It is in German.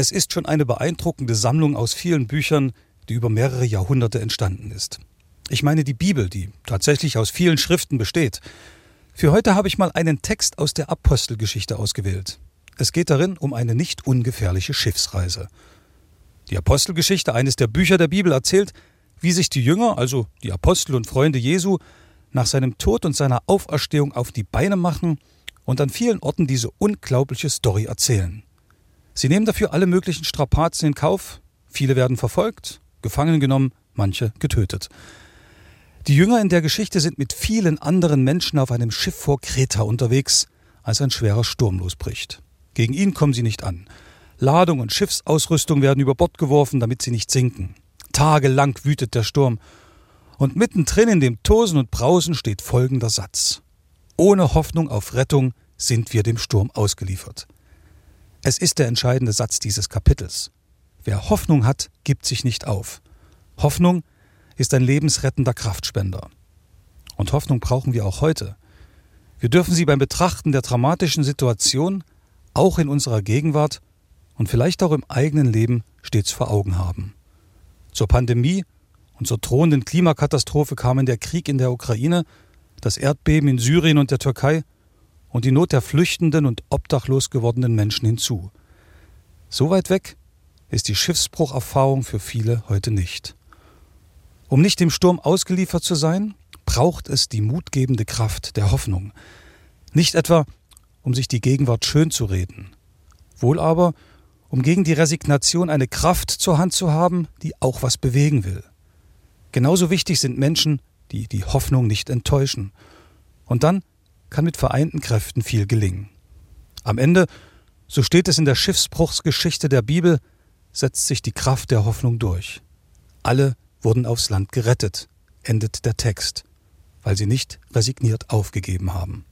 Es ist schon eine beeindruckende Sammlung aus vielen Büchern, die über mehrere Jahrhunderte entstanden ist. Ich meine die Bibel, die tatsächlich aus vielen Schriften besteht. Für heute habe ich mal einen Text aus der Apostelgeschichte ausgewählt. Es geht darin um eine nicht ungefährliche Schiffsreise. Die Apostelgeschichte, eines der Bücher der Bibel, erzählt, wie sich die Jünger, also die Apostel und Freunde Jesu, nach seinem Tod und seiner Auferstehung auf die Beine machen und an vielen Orten diese unglaubliche Story erzählen. Sie nehmen dafür alle möglichen Strapazen in Kauf. Viele werden verfolgt, gefangen genommen, manche getötet. Die Jünger in der Geschichte sind mit vielen anderen Menschen auf einem Schiff vor Kreta unterwegs, als ein schwerer Sturm losbricht. Gegen ihn kommen sie nicht an. Ladung und Schiffsausrüstung werden über Bord geworfen, damit sie nicht sinken. Tagelang wütet der Sturm. Und mittendrin in dem Tosen und Brausen steht folgender Satz. Ohne Hoffnung auf Rettung sind wir dem Sturm ausgeliefert. Es ist der entscheidende Satz dieses Kapitels. Wer Hoffnung hat, gibt sich nicht auf. Hoffnung ist ein lebensrettender Kraftspender. Und Hoffnung brauchen wir auch heute. Wir dürfen sie beim Betrachten der dramatischen Situation, auch in unserer Gegenwart und vielleicht auch im eigenen Leben stets vor Augen haben. Zur Pandemie und zur drohenden Klimakatastrophe kamen der Krieg in der Ukraine, das Erdbeben in Syrien und der Türkei und die Not der flüchtenden und obdachlos gewordenen Menschen hinzu. So weit weg ist die Schiffsbrucherfahrung für viele heute nicht. Um nicht dem Sturm ausgeliefert zu sein, braucht es die mutgebende Kraft der Hoffnung. Nicht etwa, um sich die Gegenwart schön zu reden, wohl aber, um gegen die Resignation eine Kraft zur Hand zu haben, die auch was bewegen will. Genauso wichtig sind Menschen, die die Hoffnung nicht enttäuschen. Und dann kann mit vereinten Kräften viel gelingen. Am Ende, so steht es in der Schiffsbruchsgeschichte der Bibel, setzt sich die Kraft der Hoffnung durch. Alle wurden aufs Land gerettet, endet der Text, weil sie nicht resigniert aufgegeben haben.